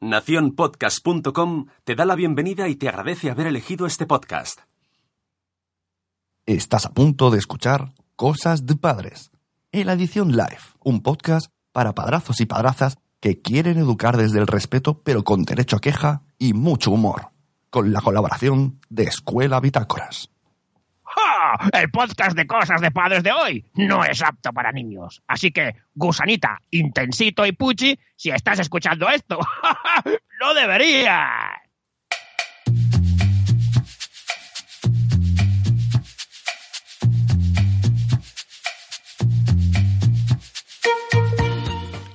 Naciónpodcast.com te da la bienvenida y te agradece haber elegido este podcast. Estás a punto de escuchar Cosas de Padres, en la edición live, un podcast para padrazos y padrazas que quieren educar desde el respeto pero con derecho a queja y mucho humor, con la colaboración de Escuela Bitácoras. El podcast de cosas de padres de hoy no es apto para niños. Así que, gusanita, intensito y puchi, si estás escuchando esto, no deberías.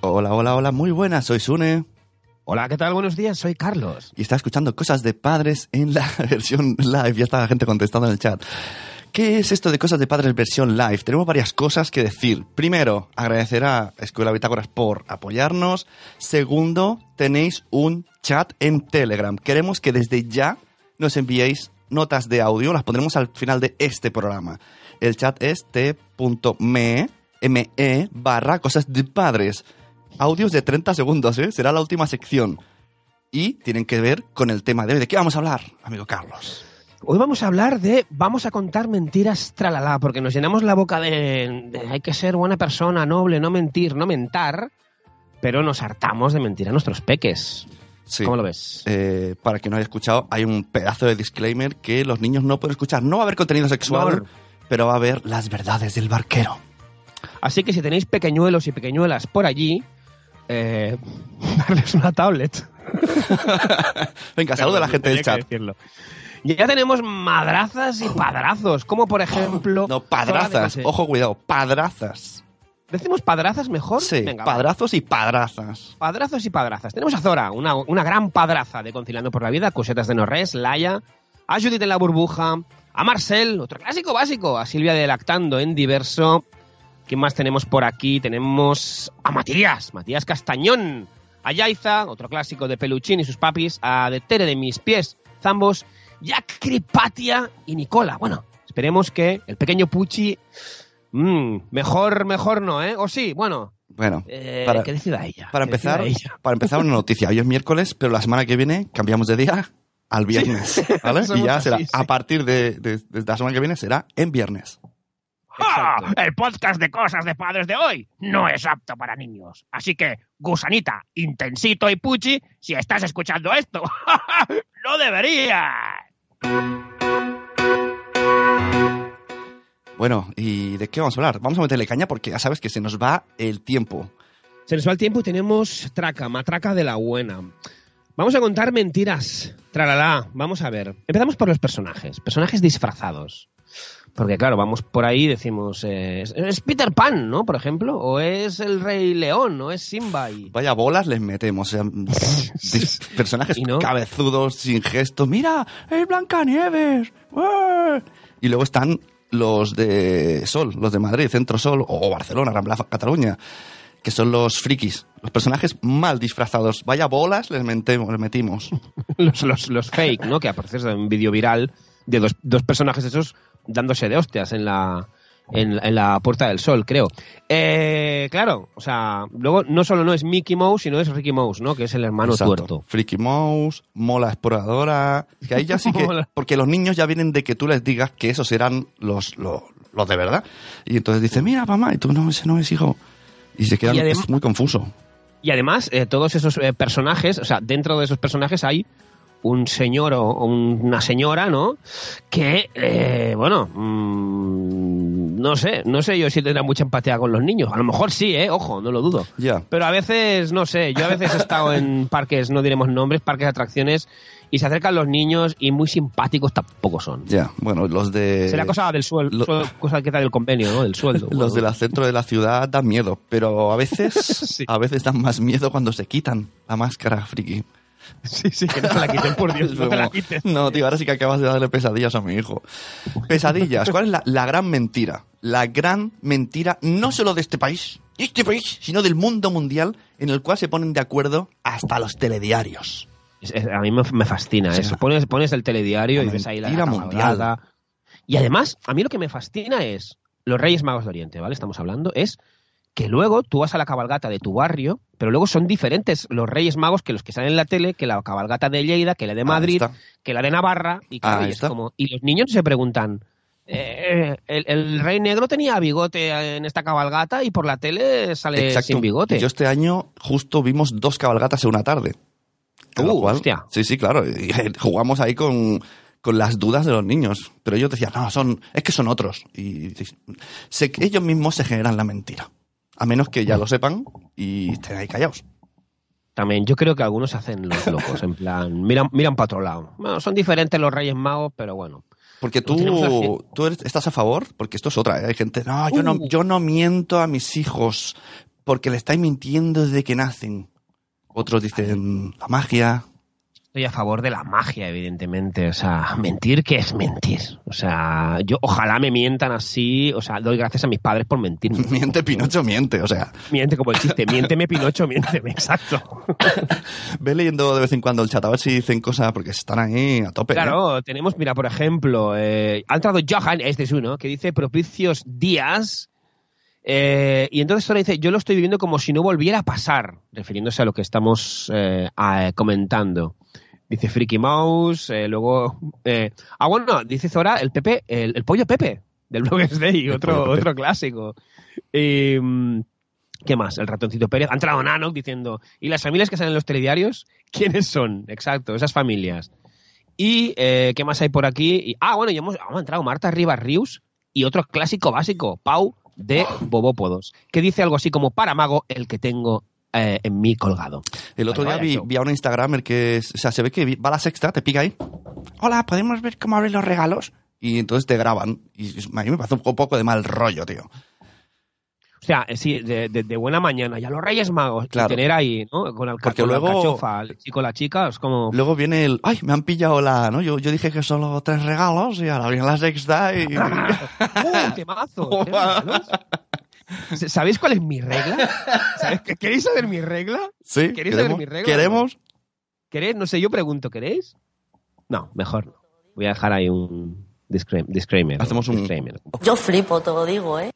Hola, hola, hola, muy buenas, soy Sune Hola, ¿qué tal? Buenos días, soy Carlos. y está escuchando Cosas de Padres en la versión live, ya está la gente contestando en el chat. ¿Qué es esto de Cosas de Padres versión live? Tenemos varias cosas que decir. Primero, agradecer a Escuela Bitácoras por apoyarnos. Segundo, tenéis un chat en Telegram. Queremos que desde ya nos enviéis notas de audio, las pondremos al final de este programa. El chat es t.me me barra cosas de padres. Audios de 30 segundos, ¿eh? Será la última sección. Y tienen que ver con el tema de hoy. ¿De qué vamos a hablar, amigo Carlos? Hoy vamos a hablar de vamos a contar mentiras tralala, porque nos llenamos la boca de, de hay que ser buena persona, noble, no mentir, no mentar, pero nos hartamos de mentir a nuestros peques. Sí. ¿Cómo lo ves? Eh, para quien no haya escuchado, hay un pedazo de disclaimer que los niños no pueden escuchar. No va a haber contenido sexual, No. pero va a haber las verdades del barquero. Así que si tenéis pequeñuelos y pequeñuelas por allí, eh, darles una tablet. Venga, saluda a la gente del chat. Ya tenemos madrazas y padrazos, como por ejemplo... No, padrazas. Ojo, cuidado, padrazas. ¿Decimos padrazas mejor? Sí, Venga, va. padrazos y padrazas. Padrazos y padrazas. Tenemos a Zora, una, una gran padraza de Conciliando por la Vida, Cosetas de Norres, Laia, a Judith en la burbuja, a Marcel, otro clásico básico, a Silvia de Lactando en Diverso. ¿Quién más tenemos por aquí? Tenemos a Matías, Matías Castañón, a Yaiza, otro clásico de Peluchín y sus papis, a De Tere de Mis Pies, Zambos, a Cripatia y Nicola. Bueno, esperemos que el pequeño Puchi... mm, mejor, mejor no, ¿eh? O sí, bueno, Bueno, eh, Para- que decida ella. para que empezar, ella. para empezar una noticia. Hoy es miércoles, pero la semana que viene cambiamos de día al viernes, ¿vale? Y ya así, será, sí. a partir de, de- de la semana que viene será en viernes. ¡Ah! El podcast de cosas de padres de hoy no es apto para niños. Así que, gusanita, intensito y puchi, si estás escuchando esto, no deberías. Bueno, ¿y de qué vamos a hablar? Vamos a meterle caña porque ya sabes que se nos va el tiempo. Se nos va el tiempo y tenemos traca, matraca de la buena. Vamos a contar mentiras. Tralala. Vamos a ver. Empezamos por los personajes. Personajes disfrazados. Porque claro, vamos por ahí y decimos, eh, es- Peter Pan, ¿no? Por ejemplo. O es el Rey León, o es Simba. Y... Vaya bolas les metemos. o sea, personajes no. cabezudos, sin gestos. ¡Mira! ¡Es Blancanieves! Y luego están los de Sol, los de Madrid, Centro Sol o Barcelona, Rambla, Cataluña, que son los frikis. Los personajes mal disfrazados. Vaya bolas les, metemos, les metimos. los, los, los fake, ¿no? Que aparece en un vídeo viral de dos, dos personajes esos dándose de hostias en la, en, en la Puerta del Sol, creo. Eh, claro, o sea, luego no solo no es Mickey Mouse, sino es Ricky Mouse, ¿no? Que es el hermano Exacto. tuerto. Freaky Mouse, Mola Exploradora. Que ahí ya sí que. Porque los niños ya vienen de que tú les digas que esos eran los, los, los de verdad. Y entonces dice, mira, mamá, y tú no, ese no es hijo. Y se quedan Y adem- es muy confuso. Y además, eh, todos esos eh, personajes, o sea, dentro de esos personajes hay un señor o, una señora, ¿no? Que, eh, bueno, mm, no sé, no sé yo si tendrá mucha empatía con los niños. A lo mejor sí, ¿eh? Ojo, no lo dudo. Pero a veces, no sé, yo a veces he estado en parques, no diremos nombres, parques de atracciones, y se acercan los niños y muy simpáticos tampoco son. Ya, bueno, los de. Será cosa del sueldo, cosa que da del convenio, ¿no? Del sueldo. Los del centro de la ciudad dan miedo, pero a veces, Sí. a veces dan más miedo cuando se quitan la máscara friki. Sí, sí, que no te la quiten, por Dios, no te la. No, tío, ahora sí que acabas de darle pesadillas a mi hijo. Pesadillas. ¿Cuál es la, la gran mentira? La gran mentira, no solo de este país, de este país, sino del mundo mundial, en el cual se ponen de acuerdo hasta los telediarios. Es- es- a mí me, me fascina O sea, eso. Pones, pones el telediario y la ves ahí la mentira mundial. Y además, a mí lo que me fascina es los Reyes Magos de Oriente, ¿vale? Estamos hablando, es que luego tú vas a la cabalgata de tu barrio, pero luego son diferentes los Reyes Magos que los que salen en la tele, que la cabalgata de Lleida, que la de Madrid, que la de Navarra, y, claro, y es está. como, y los niños se preguntan, eh, el, el Rey Negro tenía bigote en esta cabalgata y por la tele sale Exacto. sin bigote. Yo este año justo vimos dos cabalgatas en una tarde. Uh, cual- hostia. Sí, sí, claro. y, eh, jugamos ahí con, con las dudas de los niños. Pero ellos decían, no, son, es que son otros. Y sí, se- ellos mismos se generan la mentira. A menos que ya lo sepan y estén ahí callados. También yo creo que algunos hacen los locos, en plan, miran, miran para otro lado. Bueno, son diferentes los Reyes Magos, pero bueno. Porque tú, tú eres- estás a favor, porque esto es otra. ¿eh? Hay gente, no yo, no, Uh. yo no miento a mis hijos porque le estáis mintiendo desde que nacen. Otros dicen, la magia. Estoy a favor de la magia, evidentemente. O sea, mentir, ¿qué es mentir? O sea, yo ojalá me mientan así. O sea, doy gracias a mis padres por mentirme. Miente, Pinocho, miente. O sea, Miente como el chiste. Miénteme, Pinocho, miénteme. Exacto. ve leyendo de vez en cuando el chat a ver si dicen cosas porque están ahí a tope. ¿eh? Claro, tenemos, mira, por ejemplo, eh, ha entrado Johan, este es uno, que dice propicios días. eh, y entonces ahora dice, yo lo estoy viviendo como si no volviera a pasar, refiriéndose a lo que estamos eh, a- comentando. Dice Freaky Mouse, eh, luego... eh, ah, bueno, dice Zora, el Pepe, el, el pollo Pepe, del Bloggers Day, otro, otro clásico. Y, mm, ¿Qué más? El ratoncito Pérez. Ha entrado Nano diciendo, ¿y las familias que salen en los telediarios? ¿Quiénes son? Exacto, esas familias. Y, eh, ¿qué más hay por aquí? Y- ah, bueno, ya hemos, hemos entrado Marta Rivas Rius y otro clásico básico, Pau de Bobópodos, que dice algo así como, para mago, el que tengo eh, en mí colgado. El otro día vi, vi a un Instagramer que es- o sea, se ve que va a la sexta, te pica ahí. Hola, ¿podemos ver cómo abren los regalos? Y entonces te graban. Y a mí me parece un poco de mal rollo, tío. O sea, eh, sí, de, de- de buena mañana, ya los Reyes Magos, y Claro. tener ahí, ¿no? Con, la, Porque con la luego- alcachofa, el chico, la chica, es como... Luego viene el, ay, me han pillado la, ¿no? Yo, yo dije que solo tres regalos y ahora viene la sexta y... ¡Uh, temazo! ¿Tres regalos? ¿Sabéis cuál es mi regla? ¿Sabéis- ¿Queréis saber mi regla? sí, ¿Queréis saber queremos. mi regla? ¿Queremos? ¿Queréis? No sé, yo pregunto, ¿queréis? No, mejor no. Voy a dejar ahí un disclaimer. Hacemos un- disclaimer. Yo flipo, te lo digo, ¿eh?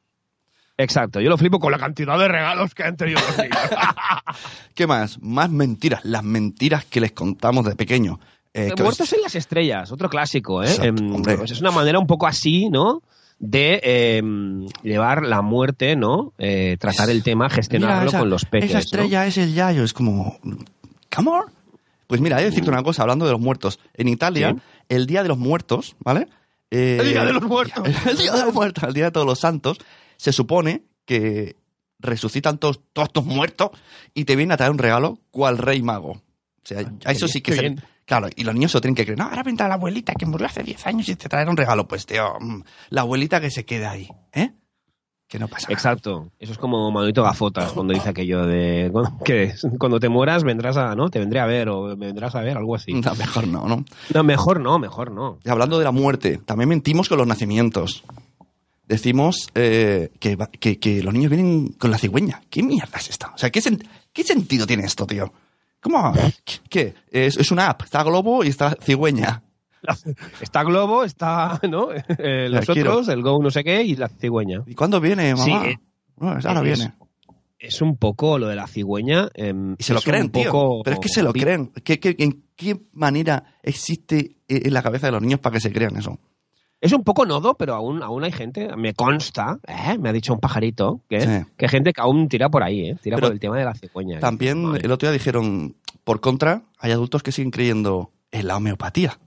Exacto, yo lo flipo con la cantidad de regalos que han tenido los niños. ¿Qué más? Más mentiras. Las mentiras que les contamos de pequeño. Eh, Muertos en las estrellas, otro clásico, ¿eh? Exacto, hombre. pues es una manera un poco así, ¿no? De em, llevar la muerte, ¿no? Eh, tratar el tema, gestionarlo Mira, esa- con los peces. Esa ¿no? estrella es el Yayo. Es como... ¿Come on? Pues mira, hay que decirte una cosa, hablando de los muertos. En Italia, Sí. el Día de los Muertos, ¿vale? Eh, ¡El Día de los Muertos! el Día de los Muertos, el Día de todos los santos, se supone que resucitan todos, todos tus muertos y te vienen a traer un regalo cual rey mago. O sea, a eso sí que. Claro, y los niños se lo tienen que creer. No, ahora vendrá la abuelita que murió hace 10 años y te traerá un regalo. Pues, tío, mm, la abuelita que se quede ahí, ¿eh? Que no pasa nada. Exacto. Eso es como Manolito Gafotas cuando dice aquello de que cuando te mueras vendrás a, ¿no? Te vendré a ver o me vendrás a ver, algo así. No, mejor no, ¿no? No, mejor no, mejor no. Y hablando de la muerte, también mentimos con los nacimientos. Decimos eh, que, que, que los niños vienen con la cigüeña. ¿Qué mierda es esta? O sea, ¿qué, sen- qué sentido tiene esto, tío? ¿Cómo? ¿Qué? qué? Es, es una app. Está Globo y está cigüeña. Está Globo, está, ¿no? Eh, los quiero. otros, el Go no sé qué y la cigüeña. ¿Y cuándo viene, mamá? Sí, eh, No, es ahora es- viene. Es un poco lo de la cigüeña. em, Y se lo creen, tío. poco- Pero es que se lo creen. ¿Qué, qué- en qué manera existe eh, en la cabeza de los niños para que se crean eso? Es un poco nodo, pero aún, aún hay gente, me consta, ¿eh? me ha dicho un pajarito, que, Sí. que hay gente que aún tira por ahí, ¿eh? tira Pero por el tema de la cigüeña. También Madre. el otro día dijeron, por contra, hay adultos que siguen creyendo en la homeopatía.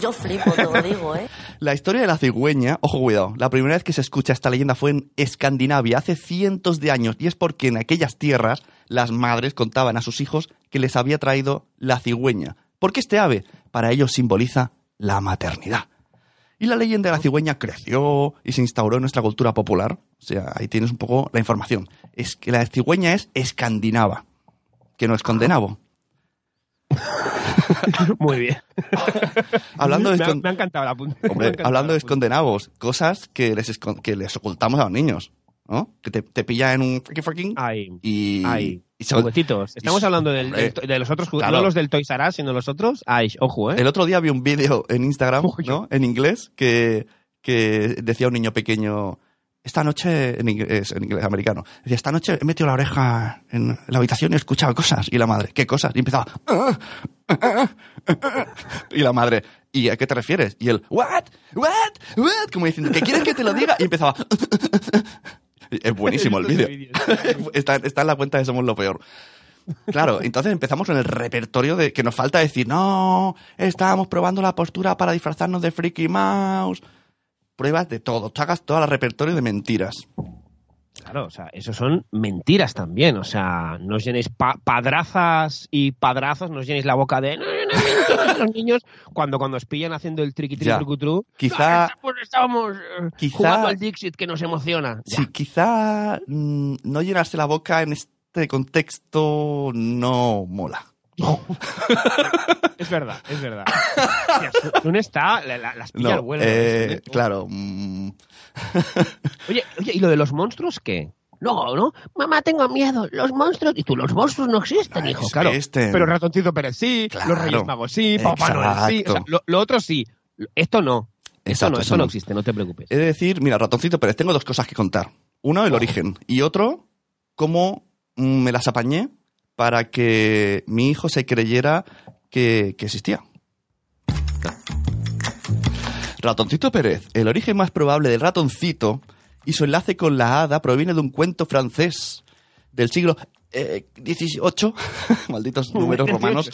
Yo flipo, te lo digo, ¿eh? La historia de la cigüeña, ojo cuidado, la primera vez que se escucha esta leyenda fue en Escandinavia hace cientos de años y es porque en aquellas tierras las madres contaban a sus hijos que les había traído la cigüeña, porque este ave para ellos simboliza la maternidad. Y la leyenda de la cigüeña creció y se instauró en nuestra cultura popular. O sea, ahí tienes un poco la información. Es que la cigüeña es escandinava, que no es condenavo. Muy bien. Hablando de me, ha, escon- me ha encantado la punta. Hombre, encantado hablando la de escondenavos, cosas que les, que les ocultamos a los niños, ¿no? Que te, te pilla en un friki fucking y, ay. Y se- Juguetitos. Estamos y- hablando del- del- de los otros juguetes, claro. no los del Toys R Us, sino los otros. Ay, ojo, ¿eh? el otro día vi un vídeo en Instagram, Uy. ¿no? En inglés, que, que decía un niño pequeño, esta noche, en inglés, en inglés americano, decía, esta noche he metido la oreja en la habitación y he escuchado cosas. Y la madre, ¿qué cosas? Y empezaba, "Ah, ah, ah, ah". y la madre, ¿y a qué te refieres? Y él, ¿what? ¿what? ¿what? Como diciendo, ¿qué quieres que te lo diga? Y empezaba, es buenísimo el vídeo. está, está en la cuenta de Somos lo Peor. Claro, entonces empezamos con el repertorio de que nos falta decir, no, estábamos probando la postura para disfrazarnos de Freaky Mouse. Pruebas de todo, tú hagas todo el repertorio de mentiras. Claro, o sea, eso son mentiras también. O sea, no os llenéis pa- padrazas y padrazos, no os llenéis la boca de "No, no, no, mentiras", los niños cuando, cuando os pillan haciendo el triqui triqui trucutru. Quizá, "Ah, pues estábamos eh, Quizá- jugando al Dixit que nos emociona. Ya. sí, quizá mm, no llenarse la boca en este contexto no mola. Es verdad, es verdad. Sun está, la- la- las pilla No, vuelo. eh, ¿eh? claro. mm, Oye, oye, ¿y lo de los monstruos qué? No, no, mamá, tengo miedo. Los monstruos. Y tú, los monstruos no existen, hijo. es Claro. este- Pero Ratoncito Pérez sí, Claro. los Reyes Magos sí, Papá Noel sí. O sea, Exacto. lo, lo otro sí. Esto no. Eso no existe, no te preocupes. He de decir, mira, ratoncito Pérez, tengo dos cosas que contar. Uno, el origen. Y otro, cómo mm, me las apañé para que mi hijo se creyera que, que existía. Ratoncito Pérez, el origen más probable del ratoncito y su enlace con la hada proviene de un cuento francés del siglo eh, XVIII, malditos números romanos,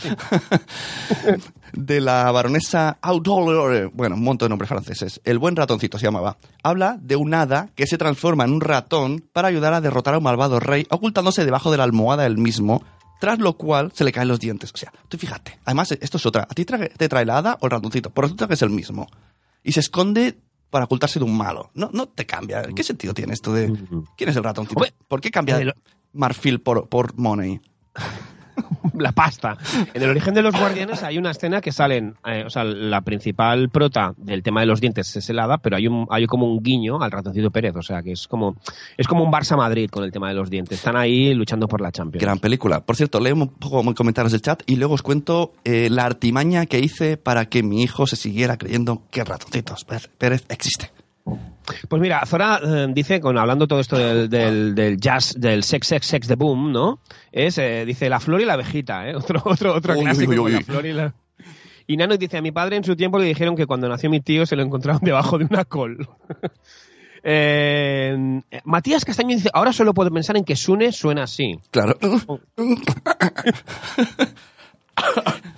de la baronesa Audolore, bueno, un montón de nombres franceses. El buen ratoncito se llamaba. Habla de un hada que se transforma en un ratón para ayudar a derrotar a un malvado rey, ocultándose debajo de la almohada del mismo, tras lo cual se le caen los dientes. O sea, tú fíjate. Además, esto es otra. ¿A ti te trae la hada o el ratoncito? Pues resulta que es el mismo. Y se esconde para ocultarse de un malo. No, no te cambia. ¿Qué sentido tiene esto de quién es el? Hombre, ¿Por qué cambia eh, marfil por, por money? La pasta. En el origen de los guardianes hay una escena que salen, eh, o sea, la principal prota del tema de los dientes es el pero hay un, hay como un guiño al ratoncito Pérez, o sea, que es como, es como un Barça Madrid con el tema de los dientes. Están ahí luchando por la Champions. Gran película. Por cierto, leo un poco en comentarios del chat y luego os cuento eh, la artimaña que hice para que mi hijo se siguiera creyendo que Ratoncitos Pérez existe. Pues mira, Zora eh, dice, con hablando todo esto del, del, del jazz, del sex, sex, sex de boom, ¿no? Es, eh, dice, la flor y la abejita, ¿eh? Otro, otro, otro Uy, clásico uy, con uy, la flor y la... Y Nano dice, a mi padre en su tiempo le dijeron que cuando nació mi tío se lo encontraron debajo de una col. Eh, Matías Castaño dice, ahora solo puedo pensar en que Sune suena así. Claro.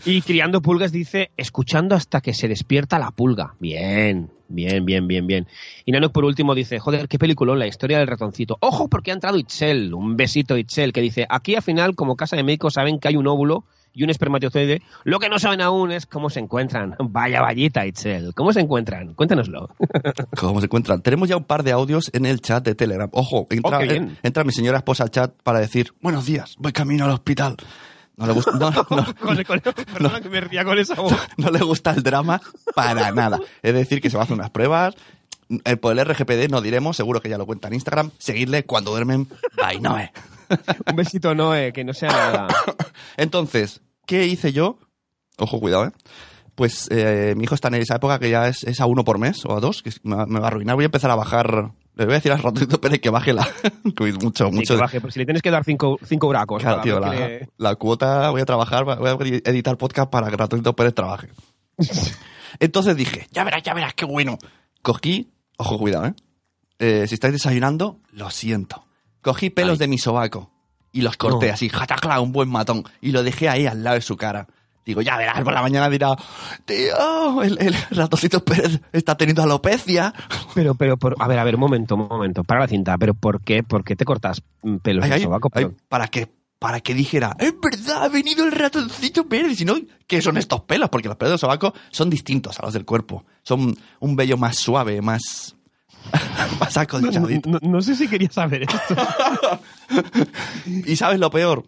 Y Criando Pulgas dice, escuchando hasta que se despierta la pulga. Bien, bien, bien, bien, bien. Y Nano por último dice, joder, qué peliculón, la historia del ratoncito. Ojo porque ha entrado Itzel, un besito Itzel, que dice, aquí al final como casa de médicos saben que hay un óvulo y un espermatozoide. Lo que no saben aún es cómo se encuentran. Vaya vallita Itzel, ¿cómo se encuentran? Cuéntanoslo. ¿Cómo se encuentran? Tenemos ya un par de audios en el chat de Telegram. Ojo, entra, Oh, bien. entra mi señora esposa al chat para decir, buenos días, voy camino al hospital. No le gusta, no, no, Con- con- perdona que me ría con esa voz. no le gusta el drama para nada. Es decir, que se va a hacer unas pruebas. El, por el RGPD no diremos, seguro que ya lo cuenta en Instagram. Seguidle cuando duermen. Bye, Noé. Un besito Noé, que no sea nada. Entonces, ¿qué hice yo? Ojo, cuidado, ¿eh? Pues eh, mi hijo está en esa época que ya es, es a uno por mes o a dos, que es- me, va- me va a arruinar. Voy a empezar a bajar. Le voy a decir al ratito Pérez que baje la. mucho, Sí, mucho. que baje, pues si le tienes que dar cinco, cinco bracos. Claro, tío, la, que le- la cuota, voy a trabajar, voy a editar podcast para que Pérez trabaje. Entonces dije, ya verás, ya verás, qué bueno. Cogí, ojo, cuidado, ¿eh? Eh, si estáis desayunando, lo siento. Cogí pelos Ay. de mi sobaco y los corté No. así, jatacla, un buen matón, y lo dejé ahí al lado de su cara. Digo, ya verás, por la mañana dirá, tío, el, el ratoncito Pérez está teniendo alopecia. Pero, pero, por, a ver, a ver, un momento, un momento, para la cinta, pero ¿por qué? ¿Por qué te cortas pelos Ay, ay, sobaco? ay, para que para que dijera, es verdad, ha venido el ratoncito Pérez. Y si no, ¿qué son estos pelos? Porque los pelos del sobaco son distintos a los del cuerpo. Son un vello más suave, más, más no, acolchadito. no- no sé si quería saber esto. Y sabes lo peor,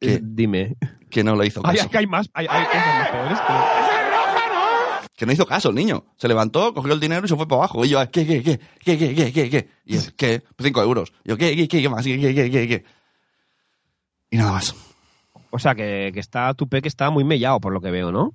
¿Qué? Dime. Que no lo hizo Ay, caso. acá hay más, hay, hay cosas más peores. que- Que no hizo caso el niño. Se levantó, cogió el dinero y se fue para abajo. Y yo, ¿qué, qué, qué? ¿Qué, qué, qué, qué, qué? Y él, ¿qué? Cinco euros. Y yo, ¿qué, qué, qué, qué más? ¿Qué, qué, qué, qué, qué? Y nada más. O sea, que, que está tu que está muy mellado, por lo que veo, ¿no?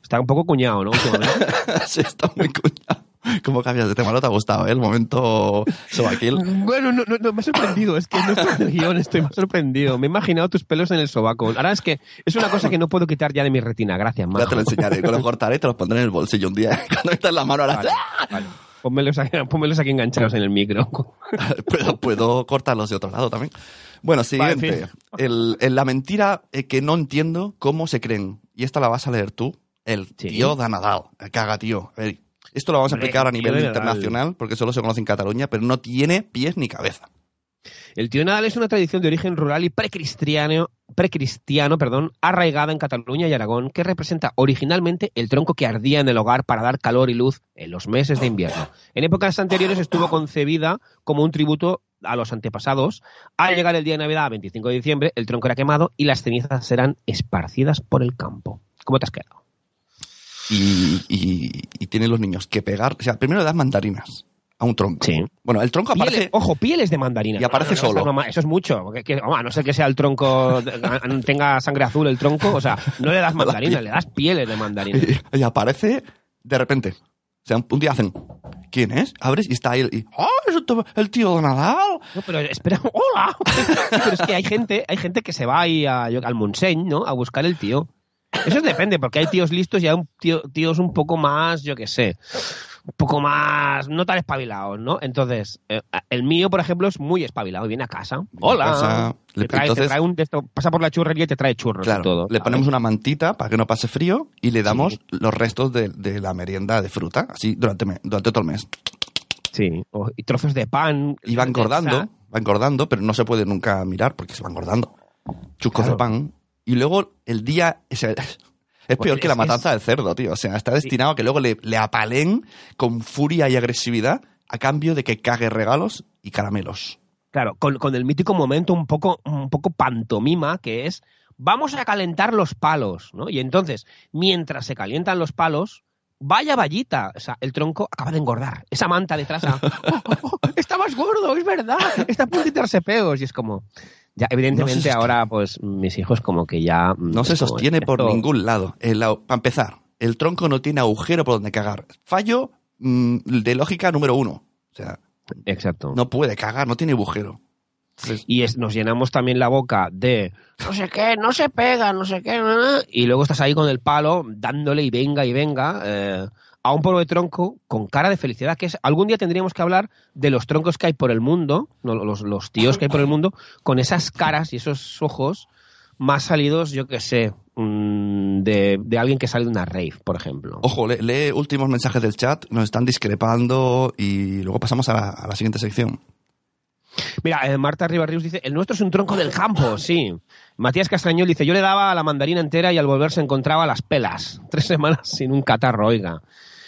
Está un poco cuñado, ¿no? Se está muy cuñado. ¿Cómo cambias de tema? No te ha gustado, ¿eh? El momento sobaquil. Bueno, no, no, no, me ha sorprendido, es que no estoy en el guion, estoy más sorprendido. Me he imaginado tus pelos en el sobaco. Ahora es que es una cosa que no puedo quitar ya de mi retina, gracias, Ya Majo. te lo enseñaré, te lo cortaré y te lo pondré en el bolsillo un día. Cuando metas la mano ahora. Vale, vale. Pónmelos aquí, pónmelos aquí enganchados en el micro. puedo, puedo cortarlos de otro lado también. Bueno, siguiente. Vale, en el, el- la mentira eh, que no entiendo cómo se creen. Y esta la vas a leer tú. El Sí. tío. El caga, tío. A ver, esto lo vamos a Hombre, explicar a nivel Nadal. internacional porque solo se conoce en Cataluña, pero no tiene pies ni cabeza. El tío Nadal es una tradición de origen rural y precristiano, precristiano perdón, arraigada en Cataluña y Aragón, que representa originalmente el tronco que ardía en el hogar para dar calor y luz en los meses de invierno. En épocas anteriores estuvo concebida como un tributo a los antepasados. Al llegar el día de Navidad, 25 de diciembre, el tronco era quemado y las cenizas serán esparcidas por el campo. ¿Cómo te has quedado? Y, y, y tienen los niños que pegar. O sea, primero das mandarinas a un tronco. Sí. Bueno, el tronco aparece. Pieles- ojo, pieles de mandarina. Y aparece No, no, no, solo. eso es mucho. porque- que- vamos, a no ser que sea el tronco, tenga sangre azul el tronco, o sea, no le das mandarina, le das pieles de mandarina. Y, y aparece de repente. O sea, un día hacen. ¿Quién es? Abres y está ahí. Y, ¡Oh, es el tío de Nadal! No, pero espera, ¡hola! pero es que hay gente, hay gente que se va ahí a- al Montseny, ¿no? A buscar el tío. Eso depende, porque hay tíos listos y hay un tío- tíos un poco más, yo qué sé, un poco más, no tan espabilados, ¿no? Entonces, eh, el mío, por ejemplo, es muy espabilado y viene a casa. ¡Hola! casa, te le- trae, te trae un esto, pasa por la churrería y te trae churros Claro, y todo. le ¿sabes? ponemos una mantita para que no pase frío y le damos los restos de, de la merienda de fruta, así durante, durante todo el mes. Sí, o- y trozos de pan. Y va engordando, va engordando, pero no se puede nunca mirar porque se va engordando. Chuscos Claro. de pan. Y luego el día... o sea, es Pues peor que la matanza del cerdo, tío. O sea, está destinado a que luego le, le apalen con furia y agresividad a cambio de que cague regalos y caramelos. Claro, con, con el mítico momento un poco, un poco pantomima que es vamos a calentar los palos, ¿no? Y entonces, mientras se calientan los palos, vaya vallita, o sea, el tronco acaba de engordar. Esa manta detrás, ah, oh, oh, oh, está más gordo, es verdad, está a punto de peos. Y es como, ya, evidentemente No ahora, pues, mis hijos como que ya... mm, No se sostiene por esto- ningún lado. para empezar, el tronco no tiene agujero por donde cagar. Fallo mm, de lógica número uno. O sea, Exacto. no puede cagar, no tiene agujero. Entonces, y es- nos llenamos también la boca de no sé qué, no se pega, no sé qué, na, na", y luego estás ahí con el palo dándole y venga y venga eh, a un de tronco con cara de felicidad, que es algún día tendríamos que hablar de los troncos que hay por el mundo, no, los, los tíos que hay por el mundo, con esas caras y esos ojos más salidos, yo que sé, mm, de, de alguien que sale de una rave, por ejemplo. ojo, lee, lee últimos mensajes del chat, nos están discrepando y luego pasamos a la, a la siguiente sección. Mira, eh, Marta Ribarrius dice, el nuestro es un tronco del campo, sí. Matías Castañol dice, yo le daba a la mandarina entera y al volver se encontraba las pelas. Tres semanas sin un catarro, oiga.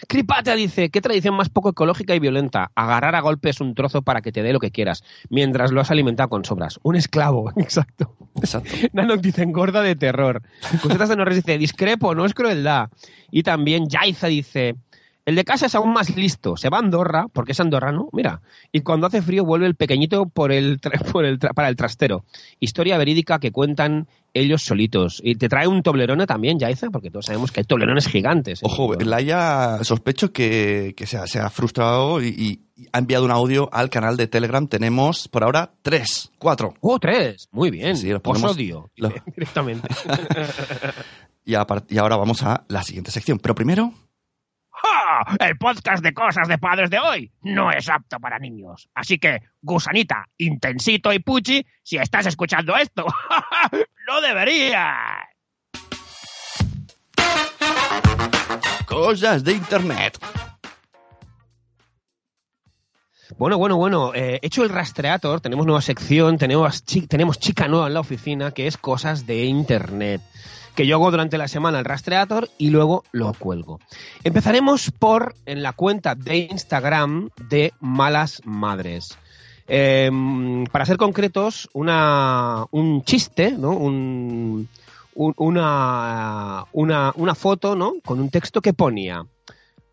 Cripatia dice, qué tradición más poco ecológica y violenta. Agarrar a golpes un trozo para que te dé lo que quieras, mientras lo has alimentado con sobras. Un esclavo, exacto. Exacto. Nanok dice, engorda de terror. Cosetas de Norres dice, discrepo, no es crueldad. Y también Yaiza dice, el de casa es aún más listo. Se va a Andorra, porque es andorrano, mira. Y cuando hace frío vuelve el pequeñito por el, por para el trastero. Historia verídica que cuentan ellos solitos. Y te trae un toblerone también, Yaiza, porque todos sabemos que hay toblerones gigantes. en Ojo. Laia sospecho que, que se, ha, se ha frustrado y, y ha enviado un audio al canal de Telegram. Tenemos por ahora tres, cuatro. Oh, tres. Muy bien. Sí, los Os odio. lo- Directamente. Y, a par- y ahora vamos a la siguiente sección. Pero primero, ¡Ja! El podcast de cosas de padres de hoy no es apto para niños. Así que, gusanita, intensito y puchi, si estás escuchando esto, no deberías. cosas de Internet. Bueno, bueno, bueno. eh, hecho el rastreator, tenemos nueva sección, tenemos, chi- tenemos chica nueva en la oficina, que es cosas de Internet. Que yo hago durante la semana el rastreator y luego lo cuelgo. Empezaremos por en la cuenta de Instagram de Malas Madres. Eh, para ser concretos, una, un chiste, ¿no? Un, un- una, una, una foto, ¿no? Con un texto que ponía.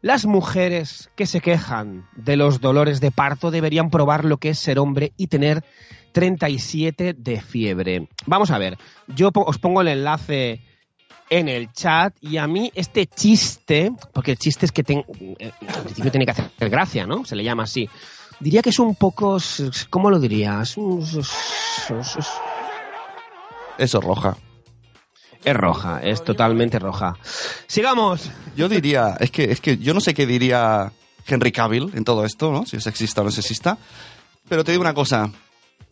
Las mujeres que se quejan de los dolores de parto deberían probar lo que es ser hombre y tener 37 de fiebre. Vamos a ver, yo os pongo el enlace en el chat y a mí este chiste, porque el chiste es que ten- al principio tiene que hacer gracia, ¿no? Se le llama así. Diría que es un poco, ¿cómo lo dirías? S- Eso es roja. Es roja, es totalmente roja. Sigamos. Yo diría, es que, es que yo no sé qué diría Henry Cavill en todo esto, ¿no? Si es sexista o no sexista. Pero te digo una cosa,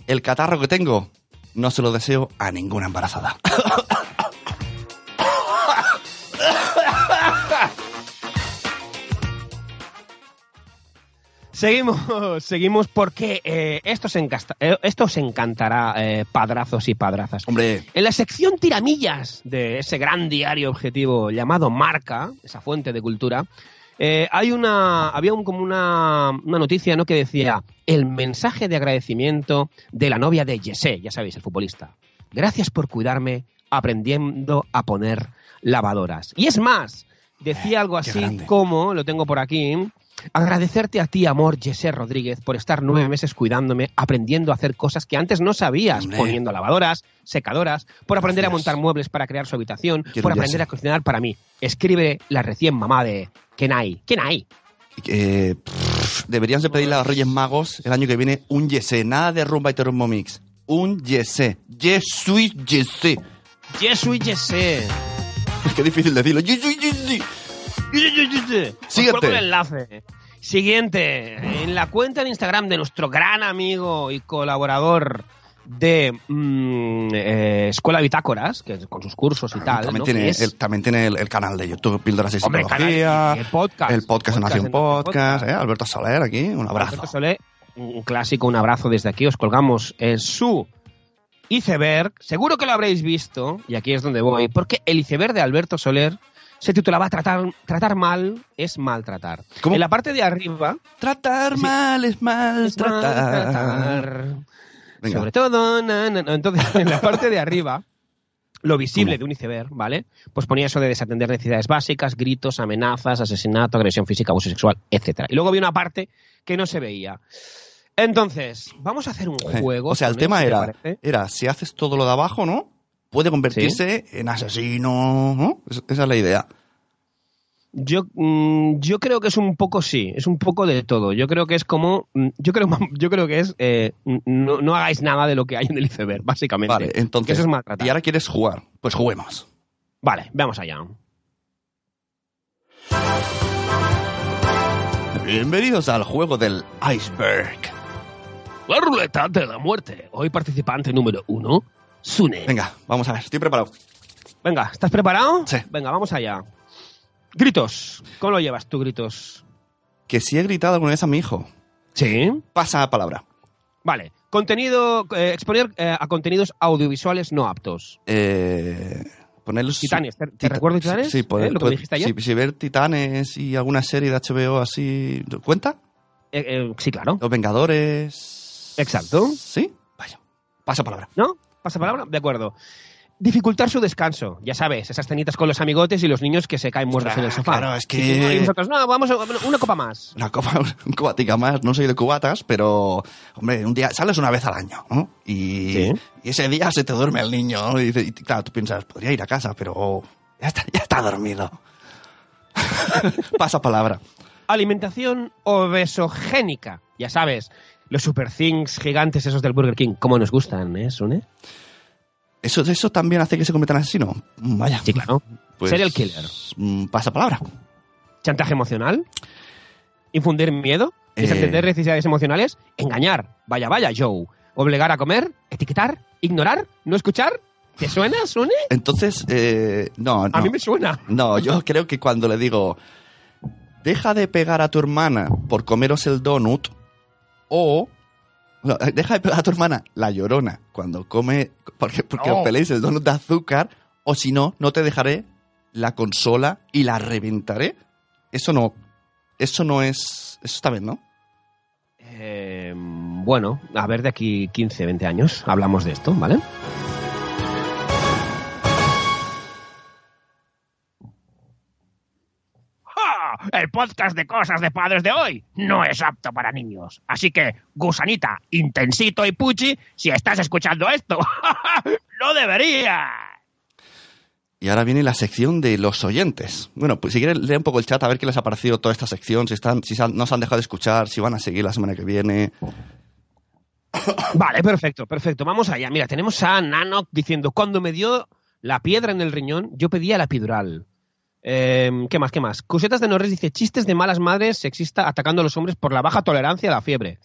el catarro que tengo no se lo deseo a ninguna embarazada. Seguimos, seguimos porque eh, esto, se encasta- eh, esto os encantará, eh, padrazos y padrazas. Hombre, En la sección tiramillas de ese gran diario objetivo llamado Marca, esa fuente de cultura, hay una, había un- como una, una noticia ¿no? que decía el mensaje de agradecimiento de la novia de Jesse, ya sabéis, el futbolista. Gracias por cuidarme aprendiendo a poner lavadoras. Y es más, decía algo así como, lo tengo por aquí, agradecerte a ti, amor, Jesse Rodríguez, por estar nueve meses cuidándome, aprendiendo a hacer cosas que antes no sabías, Hombre. poniendo lavadoras, secadoras, por aprender a montar muebles para crear su habitación, Quiero por aprender a cocinar para mí. Escribe la recién mamá de Kenai. Kenai. eh, pff, deberíamos de pedirle a los Reyes Magos el año que viene un yesé, nada de rumba y termo mix. Un yesé. Yesui yesé. Jesús Jesse. Es que difícil decirlo. Yesui yesé. Siguiente. el enlace. Siguiente, en la cuenta de Instagram de nuestro gran amigo y colaborador de mm, eh, Escuela Bitácoras, que con sus cursos y tal. también, ¿no? tiene el, también tiene el, el canal de YouTube, Píldoras de Hombre, Psicología. canal- el podcast. el podcast, en Nación Podcast. ¿eh? Alberto Soler aquí, un abrazo. Alberto Solé, un clásico, un abrazo desde aquí. Os colgamos en su iceberg. Seguro que lo habréis visto, y aquí es donde voy, porque el iceberg de Alberto Soler se titulaba Tratar, tratar mal es maltratar. ¿Cómo? En la parte de arriba Tratar Sí. mal es es maltratar. Venga. Sobre todo, na, na, na. entonces en la parte de arriba, lo visible ¿Cómo? de un iceberg, ¿vale? Pues ponía eso de desatender necesidades básicas, gritos, amenazas, asesinato, agresión física, abuso sexual, etcétera. Y luego había una parte que no se veía. Entonces, vamos a hacer un juego. O sea, el tema era, era, si haces todo lo de abajo, ¿no? Puede convertirse en asesino, ¿no? Es- esa es la idea. Yo, mm, yo creo que es un poco sí, es un poco de todo. Yo creo que es como, mm, yo creo, yo creo que es, eh, no, no hagáis nada de lo que hay en el iceberg, básicamente. Vale, entonces. eso es maltratar. Y ahora quieres jugar. Pues juguemos. Vale, vamos allá. Bienvenidos al juego del iceberg. La ruleta de la muerte. Hoy participante número uno, Sune. Venga, vamos a ver, estoy preparado. Venga, ¿estás preparado? Sí. Venga, vamos allá. Gritos. ¿Cómo lo llevas tú, gritos? Que si he gritado alguna vez a mi hijo, Sí. pasa a palabra. Vale. Contenido, eh, exponer eh, a contenidos audiovisuales no aptos. Eh, ponerlos. Titanes, ¿te, te recuerdo Titanes? Sí, sí, poder- ¿Eh? Lo que dijiste ayer. Si, si ver Titanes y alguna serie de HBO así. ¿Cuenta? Sí, claro. Los Vengadores. Exacto. ¿Sí? Vaya. Pasa palabra. ¿No? ¿Pasa palabra? De acuerdo. Dificultar su descanso. Ya sabes, esas cenitas con los amigotes y los niños que se caen muertos en el sofá. Claro, es que- y vosotros, no, vamos a una copa más. Una copa, un cubatica más. No soy de cubatas, pero, hombre, un día sales una vez al año, ¿no? Y, Sí. y ese día se te duerme el niño, ¿no? Y, y claro, tú piensas, podría ir a casa, pero ya está, ya está dormido. Pasa palabra. Alimentación obesogénica. Ya sabes, los super things gigantes esos del Burger King. ¿Cómo nos gustan, eh, Sune? ¿Eso, ¿Eso también hace que se convierta en asesino? Mm, Vaya. Sí, claro. Pues, Serial killer. mm, Pasa palabra. Chantaje emocional. Infundir miedo. Eh. Desatender necesidades emocionales. Engañar. Vaya, vaya, Joe. Obligar a comer. Etiquetar. Ignorar. No escuchar. ¿Te suena, Sune? Entonces, eh, no, no. A mí me suena. No, yo creo que cuando le digo, deja de pegar a tu hermana por comeros el donut, o no, deja de pegar a tu hermana la llorona cuando come, porque, porque No. el donut de azúcar, o si no, no te dejaré la consola y la reventaré. Eso no, eso no es, eso está bien, ¿no? Eh, bueno, a ver, de aquí 15, 20 años hablamos de esto, ¿vale? El podcast de cosas de padres de hoy no es apto para niños. Así que, gusanita, intensito y puchi, si estás escuchando esto, no debería. Y ahora viene la sección de los oyentes. Bueno, pues si quieren leer un poco el chat a ver qué les ha parecido toda esta sección, si están, si se han- no se han dejado de escuchar, si van a seguir la semana que viene. Vale, perfecto, perfecto. Vamos allá. Mira, tenemos a Nanok diciendo, cuando me dio la piedra en el riñón, yo pedía la epidural. Eh, ¿Qué más? ¿Qué más? Cusetas de Norris dice, chistes de malas madres sexista atacando a los hombres por la baja tolerancia a la fiebre.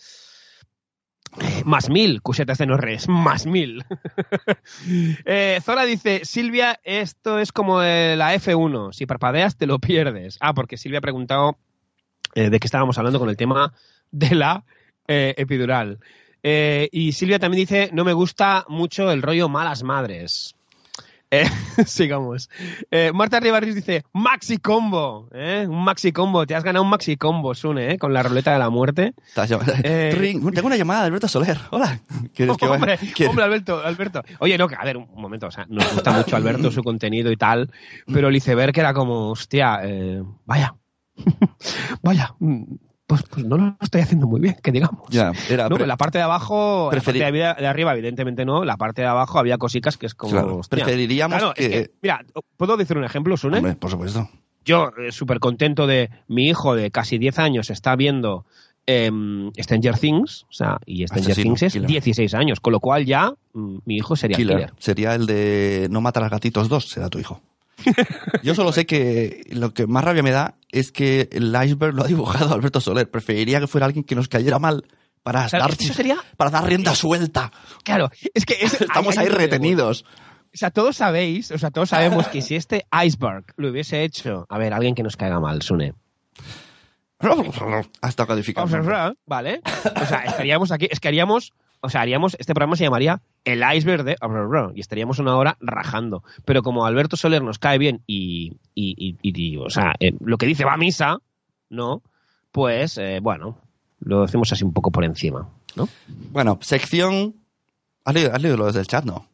Más mil, cusetas de Norris, más mil. Eh, Zora dice, Silvia, esto es como eh, la F1, si parpadeas te lo pierdes. Ah, porque Silvia ha preguntado eh, de qué estábamos hablando con el tema de la eh, epidural. Y Silvia también dice, no me gusta mucho el rollo malas madres. Eh, sigamos. Eh, Marta Ribarris dice, maxi combo, ¿eh? un maxi combo, te has ganado un maxi combo, Sune, ¿eh? con la ruleta de la muerte. Tengo una llamada de Alberto Soler. Hola. ¿Quieres que hombre, ¿Quieres- hombre, Alberto, Alberto. Oye, no, que a ver, un momento, o sea, nos gusta mucho Alberto, su contenido y tal, pero el iceberg era como, hostia, vaya, vaya, pues, pues no lo estoy haciendo muy bien, que digamos. Ya, era. No, la parte de abajo, la preferi- parte de, arriba, evidentemente no, la parte de abajo había cositas que es como, claro, preferiríamos Claro, que. es que, mira, ¿puedo decir un ejemplo, Sune? Hombre, por supuesto. Yo, eh, súper contento de mi hijo de casi 10 años está viendo em, Stranger Things, o sea, y Stranger Asesino, Things es killer. 16 años, con lo cual ya mm, mi hijo sería Killer. killer. Sería el de No matar a gatitos 2, será tu hijo. Yo solo sé que lo que más rabia me da es que el iceberg lo ha dibujado Alberto Soler. Preferiría que fuera alguien que nos cayera mal para, Claro, dar, eso sería- para dar rienda suelta. Claro, es que es- Estamos ahí retenidos. O sea, todos sabéis, o sea, todos sabemos que si este iceberg lo hubiese hecho, a ver, alguien que nos caiga mal, Sune. Hasta calificado. Vale. O sea, estaríamos aquí, es que haríamos, o sea, haríamos, este programa se llamaría El iceberg de y estaríamos una hora rajando. Pero como Alberto Soler nos cae bien y, y, y- y- y, o sea, eh, lo que dice va a misa, ¿no? Pues, eh, bueno, lo hacemos así un poco por encima, ¿no? Bueno, sección. ¿Has leído, has leído lo desde el chat? No.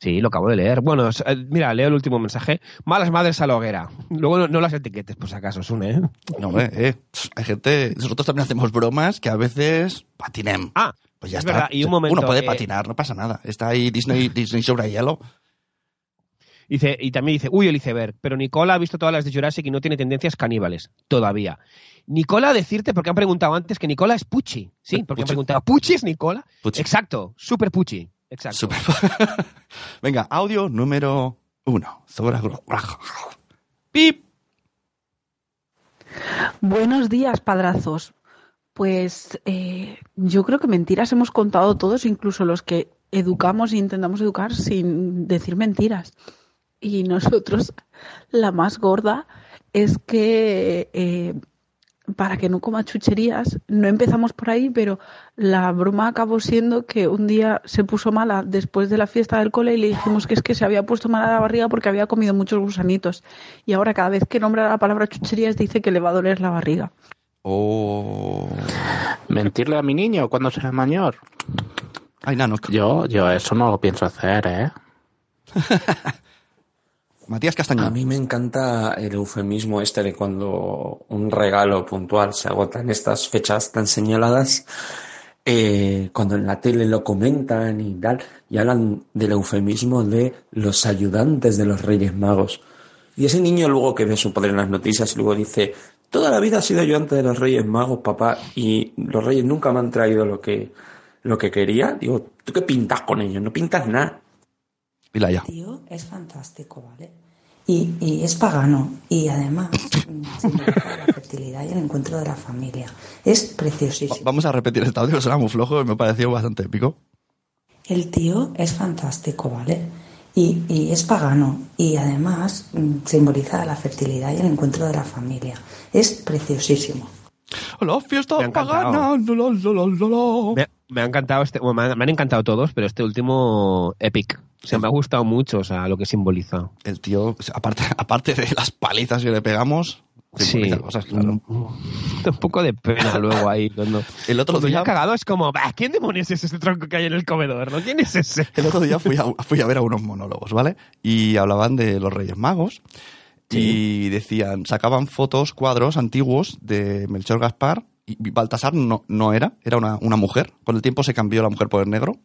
Sí, lo acabo de leer. Bueno, eh, mira, leo el último mensaje. Malas madres a la hoguera. Luego no, no las etiquetes, por si acaso, Sune, ¿eh? No, hombre, eh. Hay gente. Nosotros también hacemos bromas que a veces patinem. Ah, Pues ya es está. verdad, y un momento, Uno puede eh, patinar, no pasa nada. Está ahí Disney, Disney sobre hielo. Dice, y también dice, uy, el iceberg, pero Nicola ha visto todas las de Jurassic y no tiene tendencias caníbales, todavía. Nicola, decirte, porque han preguntado antes que Nicola es Pucci. Sí, porque han preguntado, ¿Pucci es Nicola? Pucci. Exacto, super Pucci. Exacto. Super. Venga, audio número uno. Sobre- Pip. Buenos días, padrazos. Pues eh, yo creo que mentiras hemos contado todos, incluso los que educamos e intentamos educar sin decir mentiras. Y nosotros, la más gorda es que eh, para que no coma chucherías, no empezamos por ahí, pero la broma acabó siendo que un día se puso mala después de la fiesta del cole y le dijimos que es que se había puesto mala la barriga porque había comido muchos gusanitos. Y ahora cada vez que nombra la palabra chucherías dice que le va a doler la barriga. Oh. Mentirle a mi niño cuando sea mayor. Ay, nano. Yo, yo eso no lo pienso hacer, ¿eh? Matías Castañón. A mí me encanta el eufemismo este de cuando un regalo puntual se agota en estas fechas tan señaladas, eh, cuando en la tele lo comentan y tal, y hablan del eufemismo de los ayudantes de los Reyes Magos. Y ese niño luego que ve a su padre en las noticias y luego dice, toda la vida ha sido ayudante de los Reyes Magos, papá, y los Reyes nunca me han traído lo que, lo que quería. Digo, ¿tú qué pintas con ellos? No pintas nada. Pilaya. tío es fantástico, ¿vale? Y, y es pagano y además la fertilidad y el encuentro de la familia. Es preciosísimo. Vamos a repetir este audio, suena muy flojo y me pareció bastante épico. El tío es fantástico, ¿vale? Y, y es pagano y además mm, simboliza la fertilidad y el encuentro de la familia. Es preciosísimo. Hola, fiesta Me pagana. lo, lo, lo. Me, me ha encantado este, bueno, me, han, me han encantado todos, pero este último epic. O sea, me ha gustado mucho, o sea, lo que simboliza. El tío, aparte, aparte de las palizas que le pegamos, Sí, cosas, claro. un, poco de pena luego ahí. Cuando, El otro cuando ya día, ha cagado es como, "Bah, ¿quién demonios es ese tronco que hay en el comedor? ¿no? ¿Quién es ese? el otro día fui, a, fui a ver a unos monólogos, ¿vale? Y hablaban de los Reyes Magos y decían, sacaban fotos, cuadros antiguos de Melchor Gaspar y Baltasar no, no era, era una, una mujer. Con el tiempo se cambió la mujer por el negro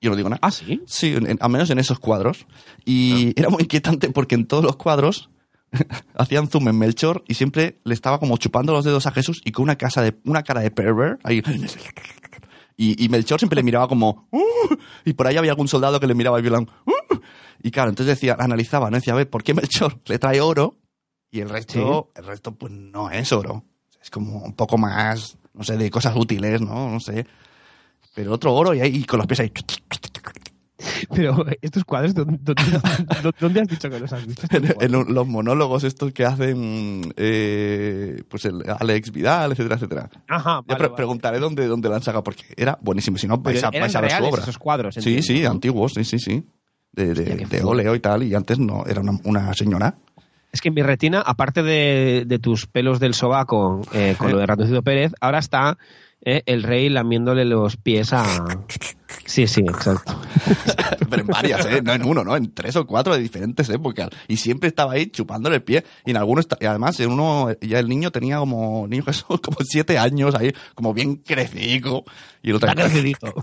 Yo no digo nada. ¿Ah, sí? Sí, en- en- al menos en esos cuadros. Y era muy inquietante porque en todos los cuadros hacían zoom en Melchor y siempre le estaba como chupando los dedos a Jesús y con una, casa de, una cara de pervert ahí. Y, y Melchor siempre le miraba como... "Uh", y por ahí había algún soldado que le miraba y violán. "Uh". y claro, entonces decía, analizaba, ¿no? Decía, a ver, ¿por qué Melchor le trae oro y el resto, el resto pues no es oro? Es como un poco más, no sé, de cosas útiles, ¿no? No sé. Pero otro oro y ahí y con los pies ahí... Pero estos cuadros, ¿dónde, dónde- dónde has dicho que los has visto? en, los monólogos estos que hacen eh, pues el Alex Vidal, etcétera, etcétera. Ajá, Ya vale, pre- vale. preguntaré dónde, dónde la han sacado, porque era buenísimo. Si no, vais a, vais a ver su obra. esos cuadros, Sí, entiendo, sí, ¿no? antiguos, sí, sí, sí. De, de, Hostia, de óleo y tal, y antes no, era una, una señora. Es que en mi retina, aparte de, de tus pelos del sobaco eh, con lo de Ratoncito Pérez, ahora está eh, el rey lamiéndole los pies a... Sí, sí, exacto. Pero en varias, ¿eh? No en uno, ¿no? En tres o cuatro de diferentes épocas. Y siempre estaba ahí chupándole el pie. Y en algunos, y además, en uno, ya el niño tenía como, niño Jesús, como siete años ahí, como bien crecido. Y el otro Está crecidito.